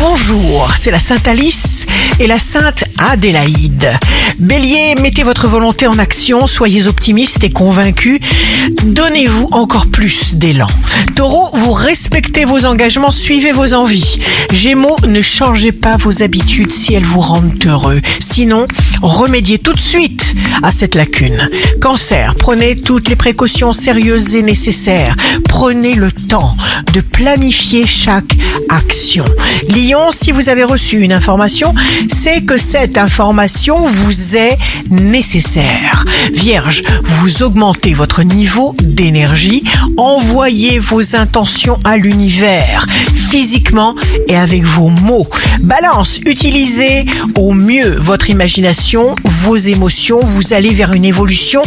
Bonjour, c'est la Sainte Alice et la Sainte Adélaïde. Bélier, mettez votre volonté en action, soyez optimiste et convaincu. Donnez-vous encore plus d'élan. Taureau, vous respectez vos engagements, suivez vos envies. Gémeaux, ne changez pas vos habitudes si elles vous rendent heureux. Sinon, remédiez tout de suite à cette lacune. Cancer, prenez toutes les précautions sérieuses et nécessaires. Prenez le temps de planifier chaque action. Si vous avez reçu une information, c'est que cette information vous est nécessaire. Vierge, vous augmentez votre niveau d'énergie, envoyez vos intentions à l'univers, physiquement et avec vos mots. Balance, utilisez au mieux votre imagination, vos émotions, vous allez vers une évolution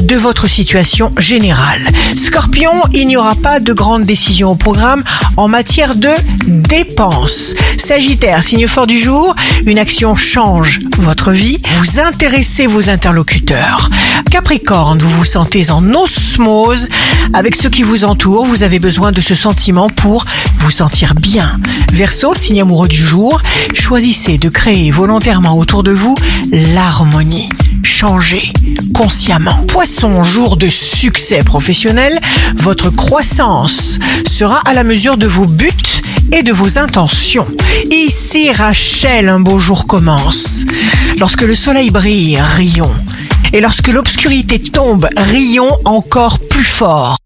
de votre situation générale. Scorpion, il n'y aura pas de grandes décisions au programme en matière de dépenses. Sagittaire, signe fort du jour, une action change votre vie, vous intéressez vos interlocuteurs. Capricorne, vous vous sentez en osmose avec ceux qui vous entourent, vous avez besoin de ce sentiment pour vous sentir bien. Verseau, signe amoureux du jour, choisissez de créer volontairement autour de vous l'harmonie. Changez consciemment. Poisson, jour de succès professionnel, votre croissance sera à la mesure de vos buts et de vos intentions. Ici Rachel, un beau jour commence. Lorsque le soleil brille, rions. Et lorsque l'obscurité tombe, rions encore plus fort.